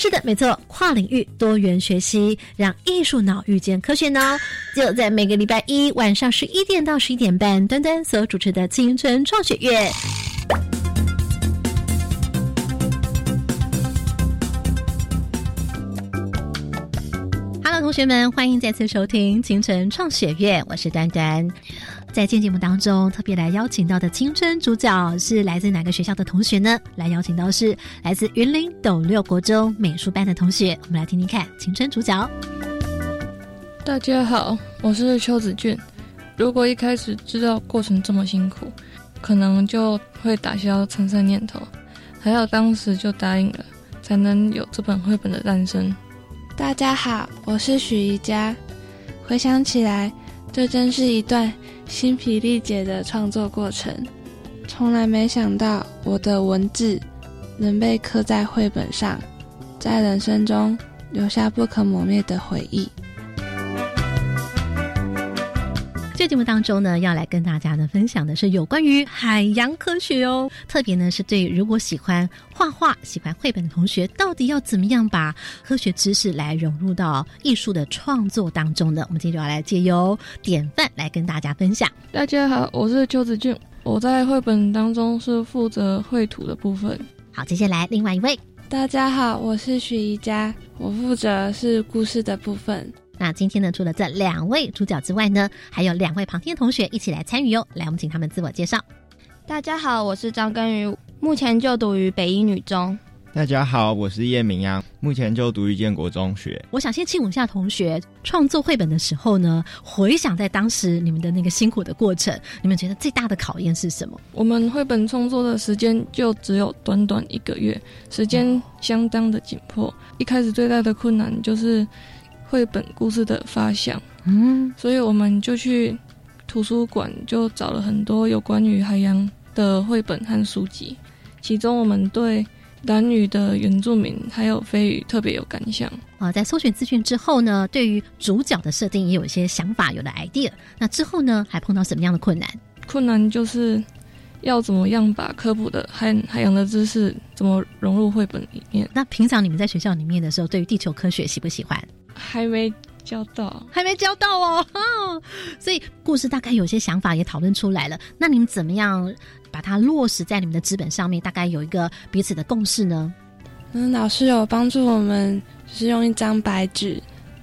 是的，没错，跨领域多元学习，让艺术脑遇见科学脑，就在每个礼拜一晚上十一点到十一点半，端端所主持的青春创学院。Hello，同学们，欢迎再次收听青春创学院，我是端端。在今天节目当中，特别来邀请到的青春主角是来自哪个学校的同学呢？来邀请到是来自云林斗六国中美术班的同学。我们来听听看青春主角。大家好，我是邱子俊。如果一开始知道过程这么辛苦，可能就会打消参赛念头。还好当时就答应了，才能有这本绘本的诞生。大家好，我是许宜佳。回想起来，这真是一段。心疲力竭的创作过程，从来没想到我的文字能被刻在绘本上，在人生中留下不可磨灭的回忆。这节目当中呢，要来跟大家呢分享的是有关于海洋科学哦。特别呢是对如果喜欢画画、喜欢绘本的同学，到底要怎么样把科学知识来融入到艺术的创作当中呢？我们今天就要来借由典范来跟大家分享。大家好，我是邱子俊，我在绘本当中是负责绘图的部分。好，接下来另外一位。大家好，我是许宜佳，我负责是故事的部分。那今天呢，除了这两位主角之外呢，还有两位旁听的同学一起来参与哦。来，我们请他们自我介绍。大家好，我是张根宇，目前就读于北一女中。大家好，我是叶明阳，目前就读于建国中学。我想先请问一下同学，创作绘本的时候呢，回想在当时你们的那个辛苦的过程，你们觉得最大的考验是什么？我们绘本创作的时间就只有短短一个月，时间相当的紧迫。一开始最大的困难就是。绘本故事的发想，嗯，所以我们就去图书馆，就找了很多有关于海洋的绘本和书籍。其中，我们对蓝屿的原住民还有飞鱼特别有感想啊。在搜寻资讯之后呢，对于主角的设定也有一些想法，有了 idea。那之后呢，还碰到什么样的困难？困难就是要怎么样把科普的海海洋的知识怎么融入绘本里面。那平常你们在学校里面的时候，对于地球科学喜不喜欢？还没教到，还没教到哦，所以故事大概有些想法也讨论出来了。那你们怎么样把它落实在你们的纸本上面？大概有一个彼此的共识呢？嗯，老师有帮助我们，就是用一张白纸，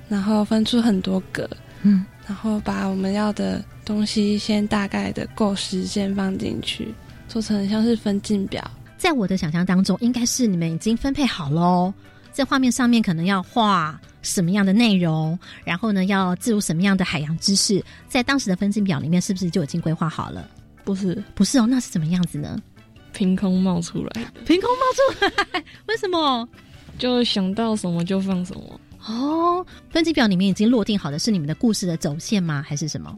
然后分出很多格，嗯，然后把我们要的东西先大概的构思先放进去，做成像是分镜表。在我的想象当中，应该是你们已经分配好喽，在画面上面可能要画。什么样的内容？然后呢，要置入什么样的海洋知识？在当时的分镜表里面，是不是就已经规划好了？不是，不是哦，那是怎么样子呢？凭空冒出来，凭空冒出来，为什么？就想到什么就放什么。哦，分镜表里面已经落定好的是你们的故事的走线吗？还是什么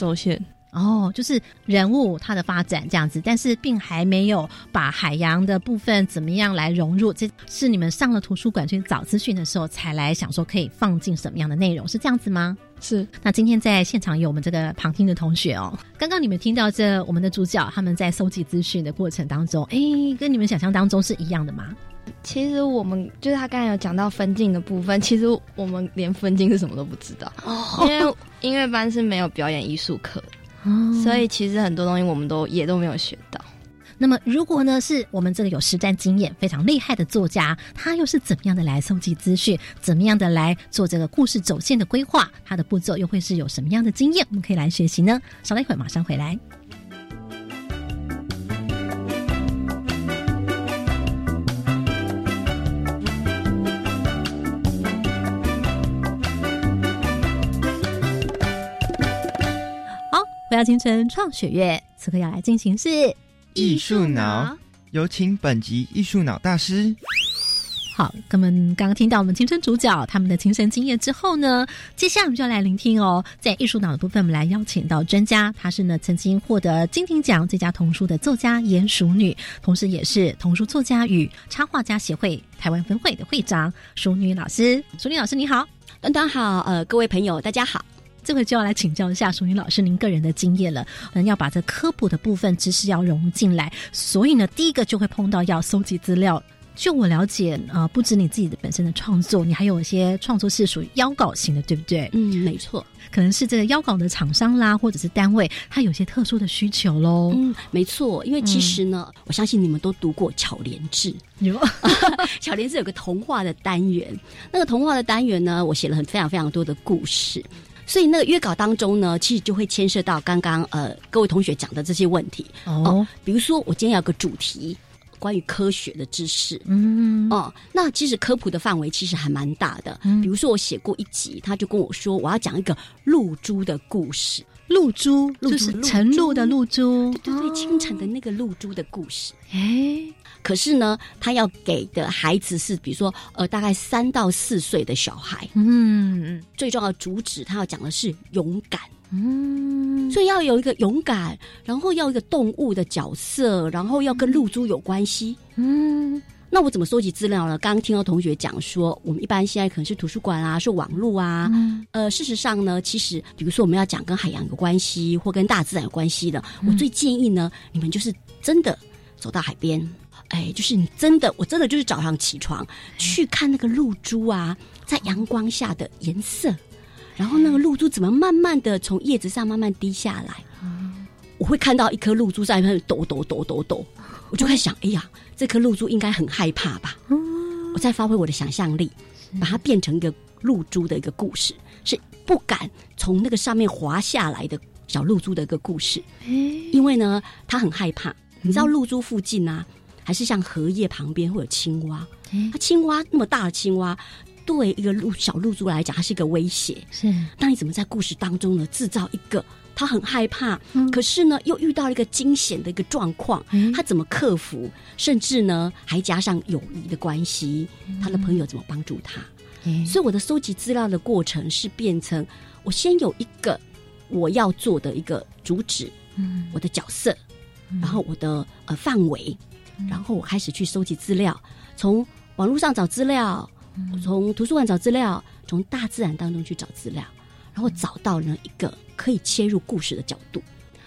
走线？哦，就是人物它的发展这样子，但是并还没有把海洋的部分怎么样来融入。这是你们上了图书馆去找资讯的时候才来想说可以放进什么样的内容，是这样子吗？是。那今天在现场有我们这个旁听的同学哦，刚刚你们听到这我们的主角他们在搜集资讯的过程当中，哎，跟你们想象当中是一样的吗？其实我们就是他刚才有讲到分镜的部分，其实我们连分镜是什么都不知道，因为音乐班是没有表演艺术课。所以其实很多东西我们都也都没有学到。那么如果呢是我们这个有实战经验非常厉害的作家，他又是怎么样的来搜集资讯，怎么样的来做这个故事走线的规划？他的步骤又会是有什么样的经验？我们可以来学习呢？稍等一会儿，马上回来。回到京城创学院，此刻要来进行是艺术脑，有请本集艺术脑大师。好，那么刚刚听到我们青春主角他们的亲身经验之后呢，接下来我们就要来聆听哦，在艺术脑的部分，我们来邀请到专家，她是呢曾经获得金鼎奖最佳童书的作家严淑女，同时也是童书作家与插画家协会台湾分会的会长淑女老师。淑女老师你好，端端好，呃，各位朋友大家好。这回就要来请教一下淑女老师您个人的经验了，嗯，要把这科普的部分知识要融入进来，所以呢，第一个就会碰到要搜集资料。就我了解，呃，不止你自己的本身的创作，你还有一些创作是属于邀稿型的，对不对？嗯，没错，可能是这个邀稿的厂商啦，或者是单位，它有些特殊的需求喽。嗯，没错，因为其实呢，我相信你们都读过《巧莲智》，有《巧莲智》有个童话的单元，那个童话的单元呢，我写了很非常非常多的故事，所以那个约稿当中呢，其实就会牵涉到刚刚呃各位同学讲的这些问题哦，比如说我今天有个主题。关于科学的知识，嗯哦，那其实科普的范围其实还蛮大的。比如说，我写过一集，他就跟我说，我要讲一个露珠的故事。露珠就是晨露的露珠，对对对，清晨的那个露珠的故事。哎，可是呢，他要给的孩子是，比如说，呃，大概三到四岁的小孩。嗯，最重要的主旨，他要讲的是勇敢。嗯，所以要有一个勇敢，然后要一个动物的角色，然后要跟露珠有关系。嗯，那我怎么收集资料呢？刚刚听到同学讲说，我们一般现在可能是图书馆啊，是网络啊。呃，事实上呢，其实比如说我们要讲跟海洋有关系或跟大自然有关系的，我最建议呢，你们就是真的走到海边，哎，就是你真的，我真的就是早上起床去看那个露珠啊，在阳光下的颜色。然后那个露珠怎么慢慢的从叶子上慢慢滴下来？我会看到一颗露珠在那抖抖抖抖抖，我就在想，哎呀，这颗露珠应该很害怕吧？我在发挥我的想象力，把它变成一个露珠的一个故事，是不敢从那个上面滑下来的小露珠的一个故事。因为呢，它很害怕。你知道露珠附近啊，还是像荷叶旁边会有青蛙？它青蛙那么大的青蛙。对一个露小露珠来讲，它是一个威胁。是，那你怎么在故事当中呢，制造一个他很害怕，可是呢又遇到了一个惊险的一个状况，他怎么克服？甚至呢还加上友谊的关系，他的朋友怎么帮助他？所以我的收集资料的过程是变成，我先有一个我要做的一个主旨，嗯，我的角色，然后我的呃范围，然后我开始去收集资料，从网络上找资料。从图书馆找资料，从大自然当中去找资料，然后找到了一个可以切入故事的角度。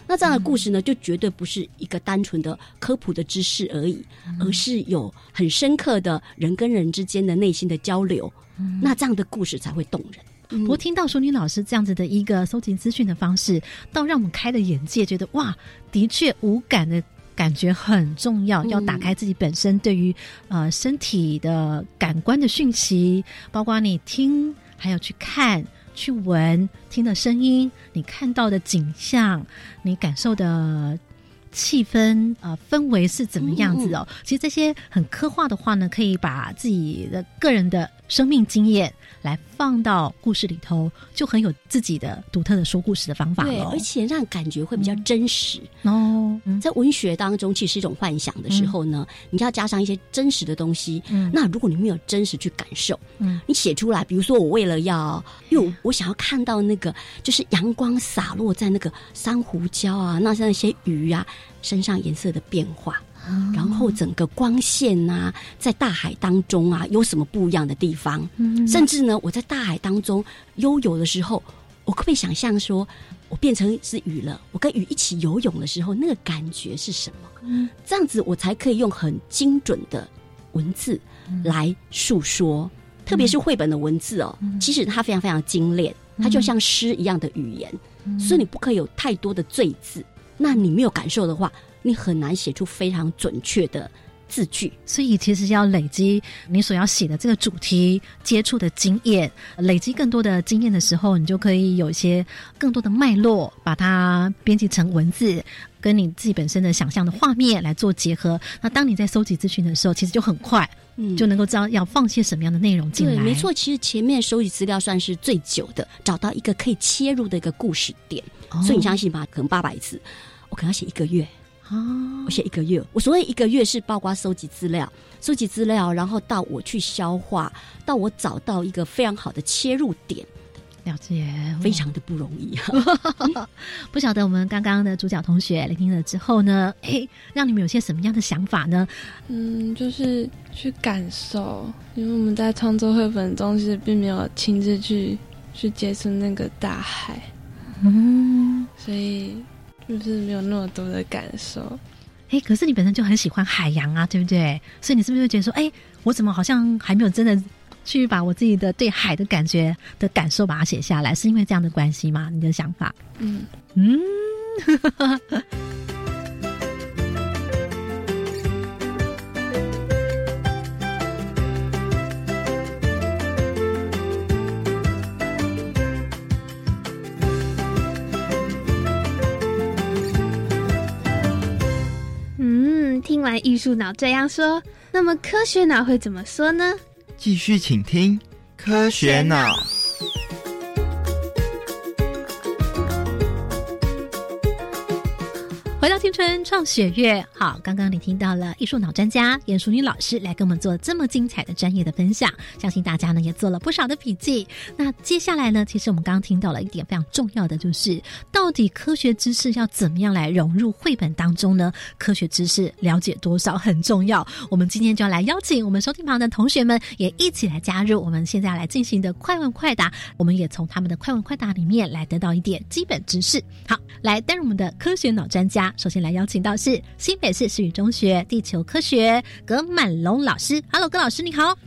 那这样的故事呢，就绝对不是一个单纯的科普的知识而已，而是有很深刻的人跟人之间的内心的交流。那这样的故事才会动人。不过听到淑女老师这样子的一个搜集资讯的方式，倒让我们开了眼界，觉得哇，的确无感的。感觉很重要，要打开自己本身对于呃身体的感官的讯息，包括你听，还有去看、去闻，听的声音，你看到的景象，你感受的气氛呃氛围是怎么样子哦？其实这些很刻画的话呢，可以把自己的个人的生命经验。来放到故事里头，就很有自己的独特的说故事的方法对，而且让感觉会比较真实哦。在文学当中，其实是一种幻想的时候呢，你要加上一些真实的东西。嗯，那如果你没有真实去感受，嗯，你写出来，比如说我为了要，因为我想要看到那个，就是阳光洒落在那个珊瑚礁啊，那像那些鱼啊身上颜色的变化。然后整个光线呐，在大海当中啊，有什么不一样的地方？甚至呢，我在大海当中悠游的时候，我可不可以想象说，我变成是鱼了？我跟鱼一起游泳的时候，那个感觉是什么？这样子我才可以用很精准的文字来诉说。特别是绘本的文字哦，其实它非常非常精炼，它就像诗一样的语言，所以你不可以有太多的赘字。那你没有感受的话。你很难写出非常准确的字句，所以其实要累积你所要写的这个主题接触的经验，累积更多的经验的时候，你就可以有一些更多的脉络，把它编辑成文字，跟你自己本身的想象的画面来做结合。那当你在收集资讯的时候，其实就很快，嗯，就能够知道要放些什么样的内容进来。没错，其实前面收集资料算是最久的，找到一个可以切入的一个故事点。所以你相信吧？可能八百字，我可能要写一个月。哦，我写一个月。我所谓一个月是包括收集资料，收集资料，然后到我去消化，到我找到一个非常好的切入点。了解，非常的不容易。不晓得我们刚刚的主角同学聆听了之后呢，哎，让你们有些什么样的想法呢？嗯，就是去感受，因为我们在创作绘本中是并没有亲自去去接触那个大海，嗯，所以就是没有那么多的感受。哎，可是你本身就很喜欢海洋啊，对不对？所以你是不是会觉得说，哎，我怎么好像还没有真的？去把我自己的对海的感觉的感受把它写下来，是因为这样的关系吗？你的想法？嗯嗯。艺术脑这样说，那么科学脑会怎么说呢？继续，请听科学脑。春创雪月，好，刚刚你听到了艺术脑专家严淑女老师来跟我们做这么精彩的专业的分享，相信大家呢也做了不少的笔记。那接下来呢，其实我们刚刚听到了一点非常重要的，就是到底科学知识要怎么样来融入绘本当中呢？科学知识了解多少很重要。我们今天就要来邀请我们收听旁的同学们也一起来加入我们现在来进行的快问快答，我们也从他们的快问快答里面来得到一点基本知识。好，来担任我们的科学脑专家。首先来邀请到是新北市市语中学地球科学葛满龙老师。Hello，葛老师你好。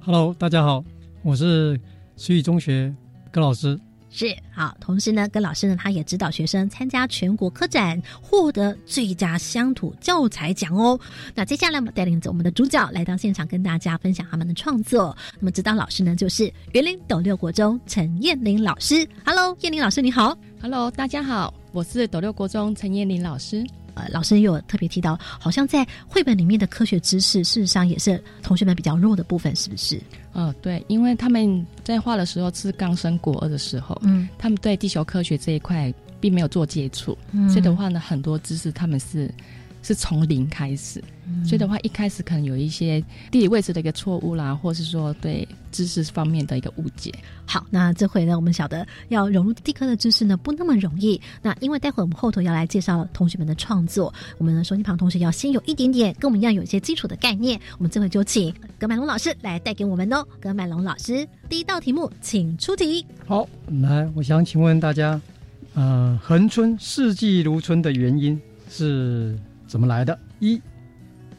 Hello，大家好，我是市语中学葛老师。是好，同时呢，葛老师呢，他也指导学生参加全国科展，获得最佳乡土教材奖哦。那接下来我们带领着我们的主角来到现场，跟大家分享他们的创作。那么指导老师呢，就是园林斗六国中陈燕玲老师。Hello，燕玲老师你好。Hello，大家好，我是斗六国中陈燕玲老师。呃，老师也有特别提到，好像在绘本里面的科学知识，事实上也是同学们比较弱的部分，是不是？呃，对，因为他们在画的时候是刚升国二的时候，嗯，他们对地球科学这一块并没有做接触，所以的话呢，很多知识他们是。是从零开始，所以的话，一开始可能有一些地理位置的一个错误啦，或是说对知识方面的一个误解。好，那这回呢，我们晓得要融入地科的知识呢，不那么容易。那因为待会我们后头要来介绍同学们的创作，我们的收音旁同学要先有一点点跟我们一样有一些基础的概念。我们这回就请葛满龙老师来带给我们哦。葛满龙老师，第一道题目，请出题。好，来，我想请问大家，呃，恒春四季如春的原因是？怎么来的？一，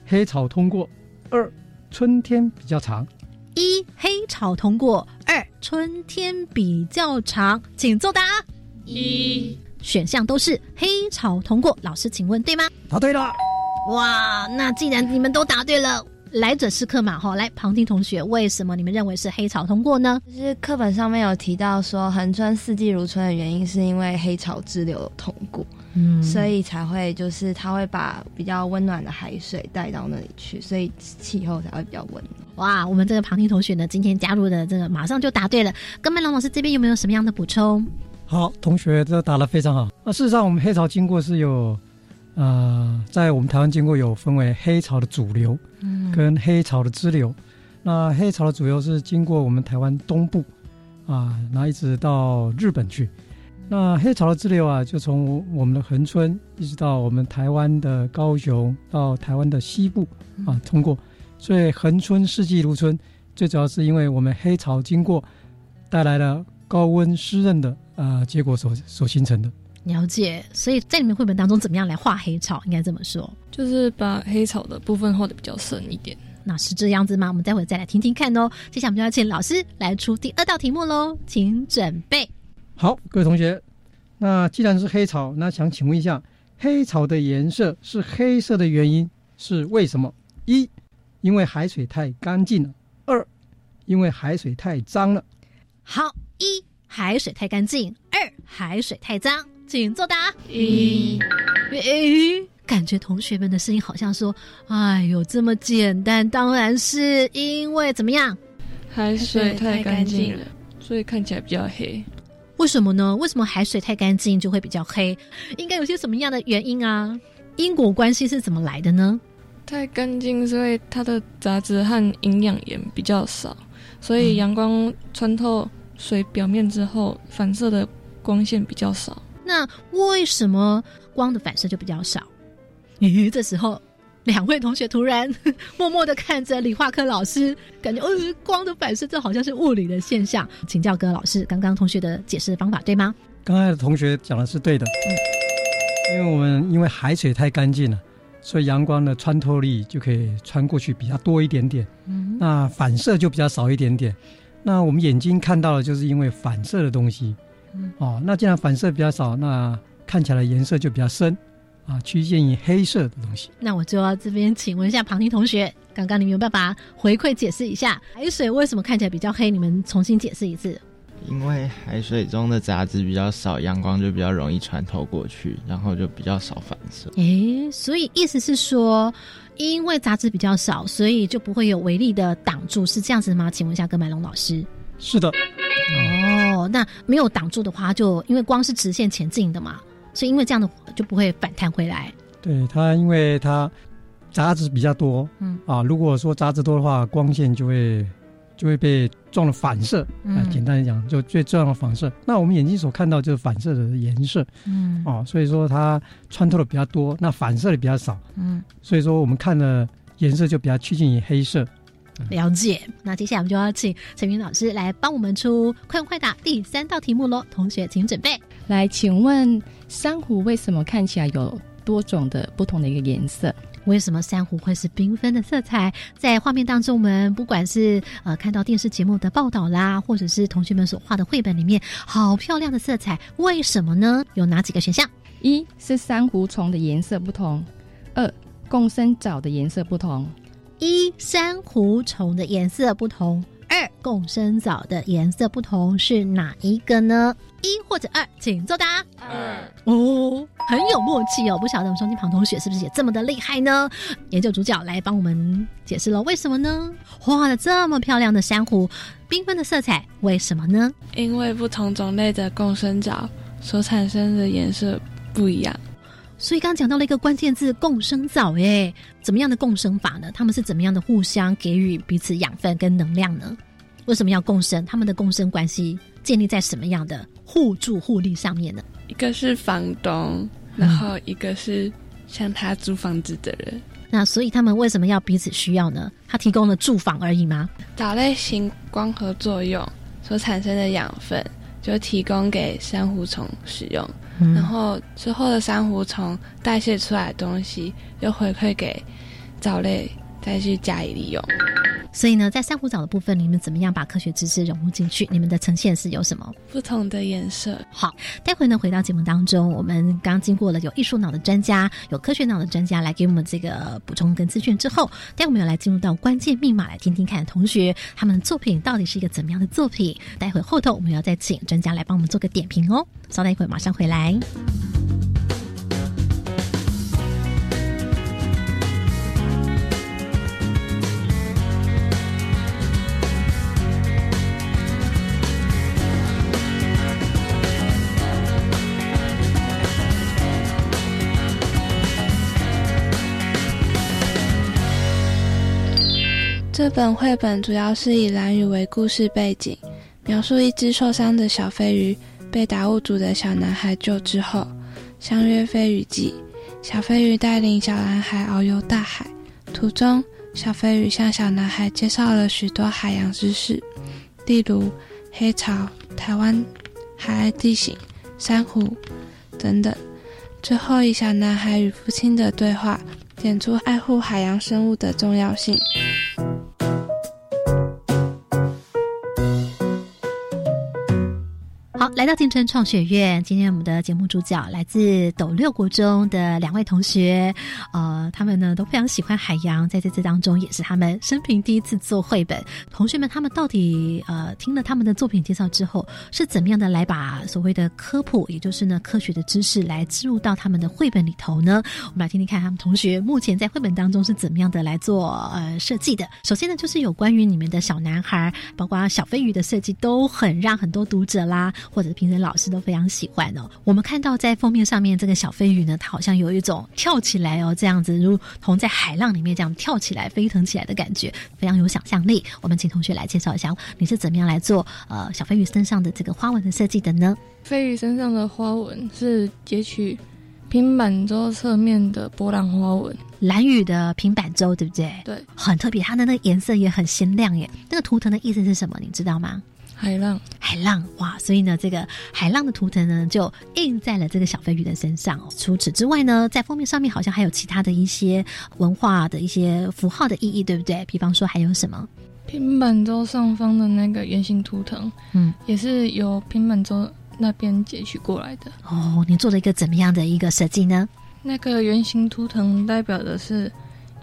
黑潮通过；二，春天比较长。一，黑潮通过；二，春天比较长。请作答。一，选项都是黑潮通过。老师，请问对吗？答对了。哇，那既然你们都答对了，来者是客嘛，哈。来，旁听同学，为什么你们认为是黑潮通过呢？就是课本上面有提到说，横春四季如春的原因是因为黑潮支流通过。嗯，所以才会就是它会把比较温暖的海水带到那里去，所以气候才会比较温暖。哇，我们这个旁听同学呢，今天加入的这个马上就答对了。跟麦龙老师这边有没有什么样的补充？好，同学这答的非常好。那事实上，我们黑潮经过是有，呃，在我们台湾经过有分为黑潮的主流，嗯，跟黑潮的支流。那黑潮的主流是经过我们台湾东部，啊，然后一直到日本去。那黑潮的支流啊，就从我们的恒春一直到我们台湾的高雄，到台湾的西部啊，通过。所以恒春四季如春，最主要是因为我们黑潮经过，带来了高温湿润的啊结果所所形成的。了解。所以在你们绘本当中，怎么样来画黑草？应该这么说，就是把黑草的部分画的比较深一点。那是这样子吗？我们待会再来听听看哦。接下来我们就要请老师来出第二道题目喽，请准备。好，各位同学，那既然是黑草，那想请问一下，黑草的颜色是黑色的原因是为什么？一，因为海水太干净了；二，因为海水太脏了。好，一海水太干净，二海水太脏，请作答。一，诶，感觉同学们的声音好像说：“哎呦，这么简单，当然是因为怎么样？海水太干净了，所以看起来比较黑。”为什么呢？为什么海水太干净就会比较黑？应该有些什么样的原因啊？因果关系是怎么来的呢？太干净，所以它的杂质和营养盐比较少，所以阳光穿透水表面之后，反射的光线比较少。那为什么光的反射就比较少？咦，这时候两位同学突然 默默的看着理化课老师，感觉呃，光的反射这好像是物理的现象，请教各位老师，刚刚同学的解释方法对吗？刚才的同学讲的是对的，嗯，因为我们因为海水太干净了。所以阳光的穿透力就可以穿过去比较多一点点，嗯，那反射就比较少一点点。那我们眼睛看到的就是因为反射的东西，嗯，哦，那既然反射比较少，那看起来颜色就比较深，啊，趋近于黑色的东西。那我就要这边请问一下庞婷同学，刚刚你们有办法回馈解释一下海水为什么看起来比较黑？你们重新解释一次。因为海水中的杂质比较少，阳光就比较容易穿透过去，然后就比较少反射。诶，所以意思是说，因为杂质比较少，所以就不会有微粒的挡住，是这样子吗？请问一下，葛麦龙老师。是的。哦，那没有挡住的话，就因为光是直线前进的嘛，所以因为这样的就不会反弹回来。对它，因为它杂质比较多，嗯啊，如果说杂质多的话，光线就会。就会被撞了反射，啊，简单来讲，就最重要的反射。那我们眼睛所看到就是反射的颜色，嗯，哦，所以说它穿透的比较多，那反射的比较少，嗯，所以说我们看的颜色就比较趋近于黑色。了解。那接下来我们就要请陈明老师来帮我们出快问快答第三道题目喽，同学请准备。来，请问珊瑚为什么看起来有多种的不同的一个颜色？为什么珊瑚会是缤纷的色彩？在画面当中，我们不管是呃看到电视节目的报道啦，或者是同学们所画的绘本里面，好漂亮的色彩，为什么呢？有哪几个选项？一是珊瑚虫的颜色不同，二共生藻的颜色不同。一珊瑚虫的颜色不同。二共生藻的颜色不同是哪一个呢？一或者二，请作答。二哦，很有默契哦。不晓得我们双金旁同学是不是也这么的厉害呢？研究主角来帮我们解释了为什么呢？画了这么漂亮的珊瑚，缤纷的色彩，为什么呢？因为不同种类的共生藻所产生的颜色不一样。所以刚刚讲到了一个关键字“共生藻”，哎，怎么样的共生法呢？他们是怎么样的互相给予彼此养分跟能量呢？为什么要共生？他们的共生关系建立在什么样的互助互利上面呢？一个是房东，然后一个是向他租房子的人。那所以他们为什么要彼此需要呢？他提供了住房而已吗？藻类型光合作用所产生的养分，就提供给珊瑚虫使用。然后之后的珊瑚虫代谢出来的东西，又回馈给藻类，再去加以利用。所以呢，在珊瑚藻的部分，你们怎么样把科学知识融入进去？你们的呈现是有什么不同的颜色？好，待会呢，回到节目当中，我们刚经过了有艺术脑的专家、有科学脑的专家来给我们这个补充跟资讯之后，待会我们要来进入到关键密码，来听听看同学他们的作品到底是一个怎么样的作品。待会后头我们要再请专家来帮我们做个点评哦。稍等一会，马上回来。这本绘本主要是以蓝雨为故事背景，描述一只受伤的小飞鱼被达悟族的小男孩救之后，相约飞鱼季。小飞鱼带领小男孩遨游大海，途中，小飞鱼向小男孩介绍了许多海洋知识，例如黑潮、台湾海岸地形、珊瑚等等。最后，以小男孩与父亲的对话，点出爱护海洋生物的重要性。好，来到金城创学院。今天我们的节目主角来自斗六国中的两位同学，呃，他们呢都非常喜欢海洋，在这次当中也是他们生平第一次做绘本。同学们，他们到底呃听了他们的作品介绍之后，是怎么样的来把所谓的科普，也就是呢科学的知识来植入到他们的绘本里头呢？我们来听听看他们同学目前在绘本当中是怎么样的来做呃设计的。首先呢，就是有关于你们的小男孩，包括小飞鱼的设计，都很让很多读者啦。或者是评审老师都非常喜欢哦。我们看到在封面上面这个小飞鱼呢，它好像有一种跳起来哦，这样子如同在海浪里面这样跳起来、飞腾起来的感觉，非常有想象力。我们请同学来介绍一下，你是怎么样来做呃小飞鱼身上的这个花纹的设计的呢？飞鱼身上的花纹是截取平板舟侧面的波浪花纹。蓝雨的平板舟，对不对？对，很特别，它的那个颜色也很鲜亮耶。那个图腾的意思是什么？你知道吗？海浪，海浪，哇！所以呢，这个海浪的图腾呢，就印在了这个小飞鱼的身上。哦除此之外呢，在封面上面好像还有其他的一些文化的一些符号的意义，对不对？比方说还有什么？平板舟上方的那个圆形图腾，嗯，也是由平板舟那边截取过来的。哦，你做了一个怎么样的一个设计呢？那个圆形图腾代表的是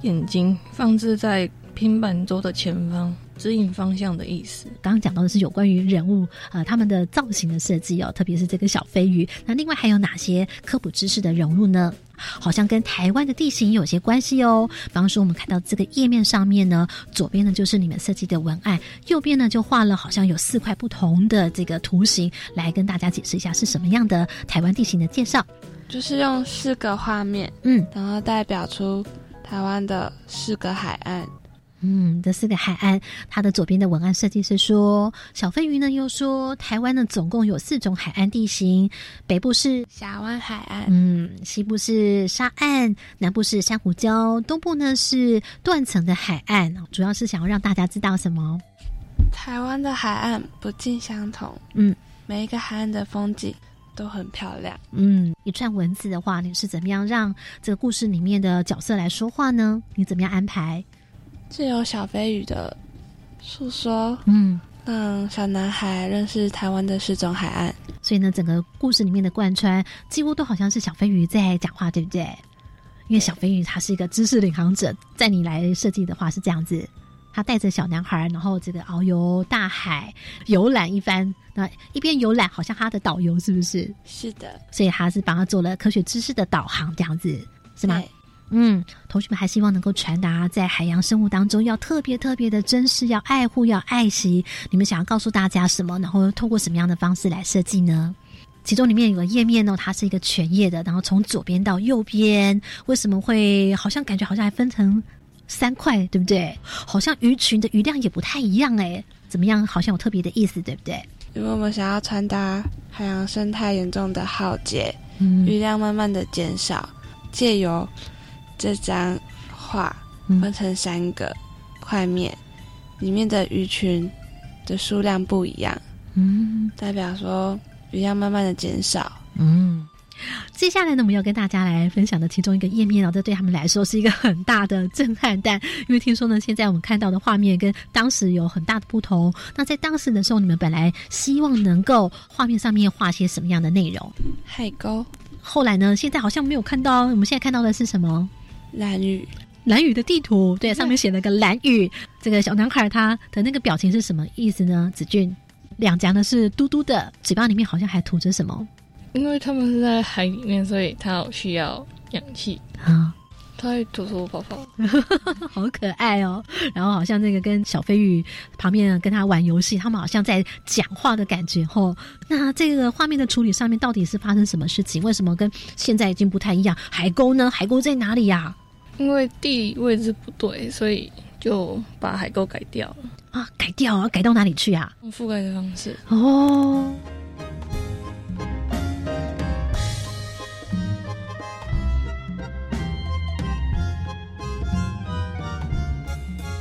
眼睛放置在平板舟的前方，指引方向的意思。刚刚讲到的是有关于人物呃他们的造型的设计哦，特别是这个小飞鱼。那另外还有哪些科普知识的融入呢？好像跟台湾的地形有些关系哦。比方说，我们看到这个页面上面呢，左边呢就是你们设计的文案，右边呢就画了好像有四块不同的这个图形，来跟大家解释一下是什么样的台湾地形的介绍。就是用四个画面，嗯，然后代表出台湾的四个海岸，嗯，这四个海岸，它的左边的文案设计师说，小飞鱼呢又说，台湾呢总共有四种海岸地形，北部是峡湾海岸，嗯，西部是沙岸，南部是珊瑚礁，东部呢是断层的海岸，主要是想要让大家知道什么？台湾的海岸不尽相同，嗯，每一个海岸的风景。都很漂亮。嗯，一串文字的话，你是怎么样让这个故事里面的角色来说话呢？你怎么样安排？是由小飞鱼的诉说，嗯，让小男孩认识台湾的四种海岸。所以呢，整个故事里面的贯穿几乎都好像是小飞鱼在讲话，对不对？因为小飞鱼他是一个知识领航者，在你来设计的话是这样子。他带着小男孩，然后这个遨游大海，游览一番。那一边游览，好像他的导游是不是？是的。所以他是帮他做了科学知识的导航，这样子是吗？嗯，同学们还希望能够传达，在海洋生物当中要特别特别的珍视，要爱护，要爱惜。你们想要告诉大家什么？然后通过什么样的方式来设计呢？其中里面有个页面呢，它是一个全页的，然后从左边到右边，为什么会好像感觉好像还分成？三块对不对？好像鱼群的鱼量也不太一样哎，怎么样？好像有特别的意思对不对？因为我们想要传达海洋生态严重的浩劫，嗯鱼量慢慢的减少，借由这张画分成三个块面，里面的鱼群的数量不一样，嗯，代表说鱼要慢慢的减少，嗯。接下来呢，我们要跟大家来分享的其中一个页面哦，这对他们来说是一个很大的震撼弹，因为听说呢，现在我们看到的画面跟当时有很大的不同。那在当时的时候，你们本来希望能够画面上面画些什么样的内容？海沟。后来呢，现在好像没有看到。我们现在看到的是什么？蓝雨。蓝雨的地图，对，上面写了个蓝雨。这个小男孩他的那个表情是什么意思呢？子俊，两颊呢是嘟嘟的，嘴巴里面好像还吐着什么？因为他们是在海里面，所以他需要氧气啊。他会吐吐泡泡，好可爱哦。然后好像那个跟小飞鱼旁边跟他玩游戏，他们好像在讲话的感觉哦。那这个画面的处理上面到底是发生什么事情？为什么跟现在已经不太一样？海沟呢？海沟在哪里呀？因为地理位置不对，所以就把海沟改掉了啊。改掉啊？改到哪里去啊？用覆盖的方式哦。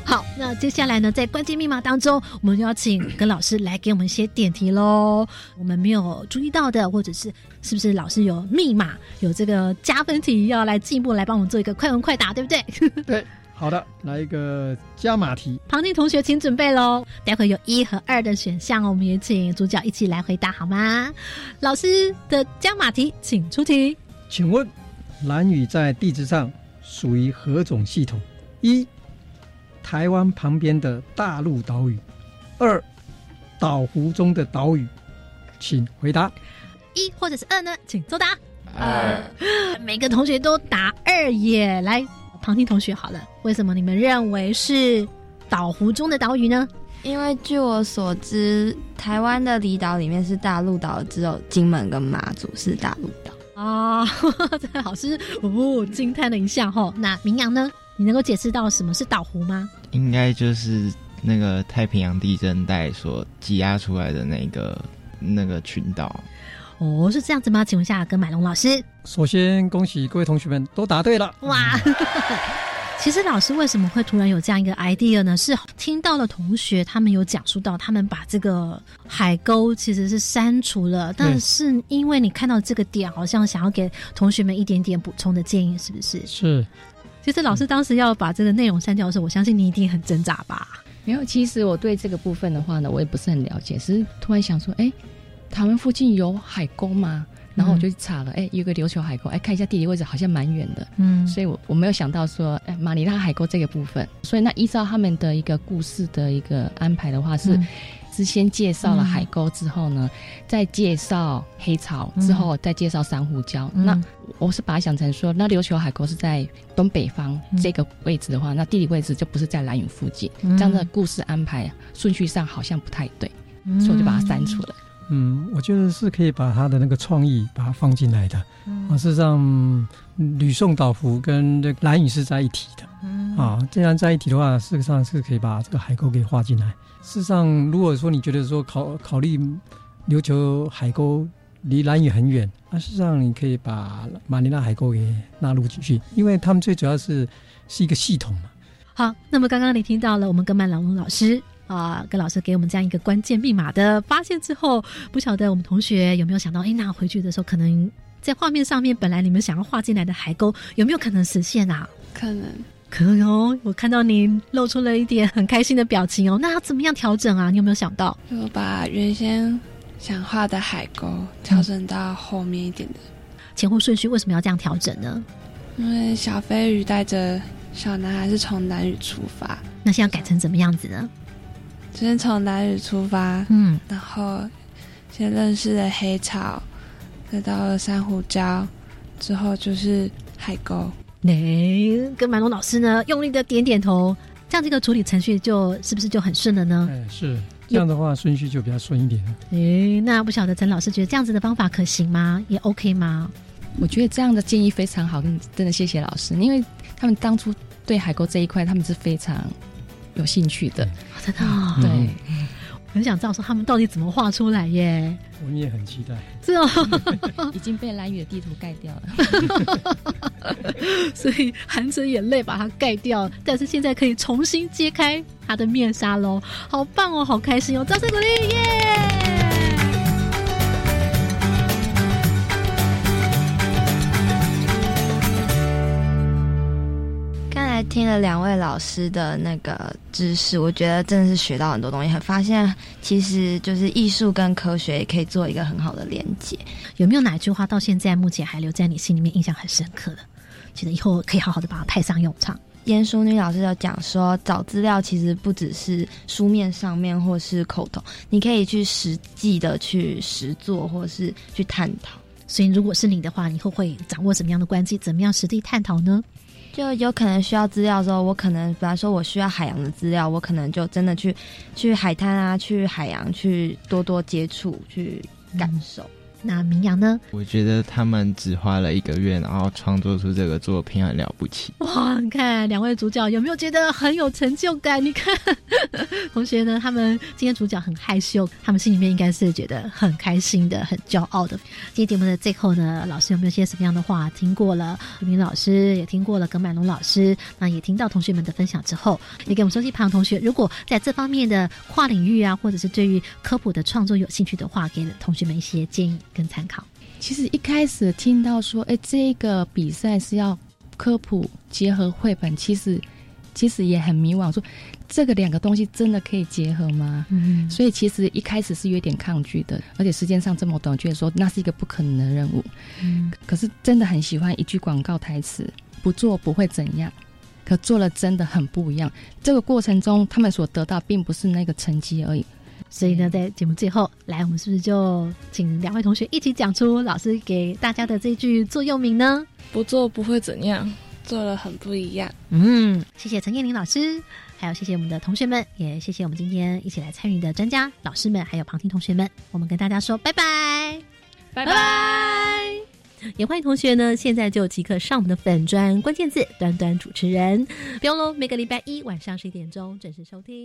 好，那接下来呢，在关键密码当中，我们要请葛老师来给我们一些点题喽。我们没有注意到的，或者是是不是老师有密码，有这个加分题要来进一步来帮我们做一个快问快答，对不对？对，好的，来一个加码题。旁听同学，请准备喽。待会有一和二的选项，我们也请主角一起来回答好吗？老师的加码题，请出题。请问，蓝屿在地质上属于何种系统？一台湾旁边的大陆岛屿，二岛湖中的岛屿，请回答一或者是二呢？请作答。二，每个同学都答二耶。来，旁听同学好了，为什么你们认为是岛湖中的岛屿呢？因为据我所知，台湾的离岛里面是大陆岛，只有金门跟马祖是大陆岛。啊，老师哦，惊叹了一下哈。那明阳呢？你能够解释到什么是岛湖吗？应该就是那个太平洋地震带所挤压出来的那个那个群岛。哦，是这样子吗？请问一下，跟买龙老师。首先，恭喜各位同学们都答对了。哇！其实老师为什么会突然有这样一个 idea 呢？是听到了同学他们有讲述到，他们把这个海沟其实是删除了，但是因为你看到这个点，好像想要给同学们一点点补充的建议，是不是？是。其实老师当时要把这个内容删掉的时候，我相信你一定很挣扎吧？没有，其实我对这个部分的话呢，我也不是很了解，是突然想说，哎，台湾附近有海沟吗？然后我就去查了，哎，有个琉球海沟，哎，看一下地理位置好像蛮远的，嗯，所以我我没有想到说，哎，马尼拉海沟这个部分，所以那依照他们的一个故事的一个安排的话，是是先介绍了海沟之后呢，再介绍黑潮，之后再介绍珊瑚礁。那我是把它想成说，那琉球海沟是在东北方这个位置的话，那地理位置就不是在蓝屿附近，这样的故事安排顺序上好像不太对，所以我就把它删除了。嗯，我觉得是可以把他的那个创意把它放进来的。啊，事实上，吕宋岛湖跟这蓝屿是在一体的。嗯啊，既然在一起的话，事实上是可以把这个海沟给画进来。事实上，如果说你觉得说考考虑琉球海沟离蓝屿很远，那事实上你可以把马尼拉海沟给纳入进去，因为他们最主要是是一个系统嘛。好，那么刚刚你听到了我们跟曼朗龙老师。啊，跟老师给我们这样一个关键密码的发现之后，不晓得我们同学有没有想到，哎，那回去的时候可能在画面上面本来你们想要画进来的海沟，有没有可能实现啊？可能，可能哦。我看到你露出了一点很开心的表情哦。那要怎么样调整啊？你有没有想到？就把原先想画的海沟调整到后面一点的前后顺序，为什么要这样调整呢？因为小飞鱼带着小男孩是从南屿出发，那现在改成怎么样子呢？先从南屿出发，嗯，然后先认识了黑潮，再到了珊瑚礁，之后就是海沟。哎，跟满龙老师呢，用力的点点头，这样这个处理程序就是不是就很顺了呢？哎，是这样的话，顺序就比较顺一点。哎，那不晓得陈老师觉得这样子的方法可行吗？也 OK 吗？我觉得这样的建议非常好，真的谢谢老师，因为他们当初对海沟这一块，他们是非常。有兴趣的，真的对，很想知道说他们到底怎么画出来耶。我们也很期待，是哦，已经被蓝雨的地图盖掉了，所以含着眼泪把它盖掉，但是现在可以重新揭开它的面纱喽，好棒哦，好开心哦，掌声鼓励耶！听了两位老师的那个知识，我觉得真的是学到很多东西，很发现其实就是艺术跟科学也可以做一个很好的连接。有没有哪一句话到现在目前还留在你心里面印象很深刻的？记得以后可以好好的把它派上用场。严淑女老师有讲说，找资料其实不只是书面上面或是口头，你可以去实际的去实做或是去探讨。所以如果是你的话，你会会掌握什么样的关系？怎么样实地探讨呢？就有可能需要资料的时候，我可能，比方说我需要海洋的资料，我可能就真的去去海滩啊，去海洋去多多接触，去感受。那明阳呢？我觉得他们只花了一个月，然后创作出这个作品很了不起。哇！你看两位主角有没有觉得很有成就感？你看同学呢？他们今天主角很害羞，他们心里面应该是觉得很开心的、很骄傲的。今天节目的最后呢，老师有没有些什么样的话？听过了李明老师，也听过了耿满龙老师，那也听到同学们的分享之后，也给我们收机旁的同学，如果在这方面的跨领域啊，或者是对于科普的创作有兴趣的话，给同学们一些建议。跟参考，其实一开始听到说，哎，这个比赛是要科普结合绘本，其实其实也很迷惘，说这个两个东西真的可以结合吗？嗯，所以其实一开始是有点抗拒的，而且时间上这么短，觉得说那是一个不可能的任务。嗯，可是真的很喜欢一句广告台词：不做不会怎样，可做了真的很不一样。这个过程中，他们所得到并不是那个成绩而已。所以呢，在节目最后，来，我们是不是就请两位同学一起讲出老师给大家的这句座右铭呢？不做不会怎样，做了很不一样。嗯，谢谢陈燕玲老师。还有谢谢我们的同学们，也谢谢我们今天一起来参与的专家、老师们，还有旁听同学们。我们跟大家说拜拜，拜拜。也欢迎同学呢，现在就即刻上我们的粉砖关键字“端端主持人”，不用喽。每个礼拜一晚上十一点钟准时收听。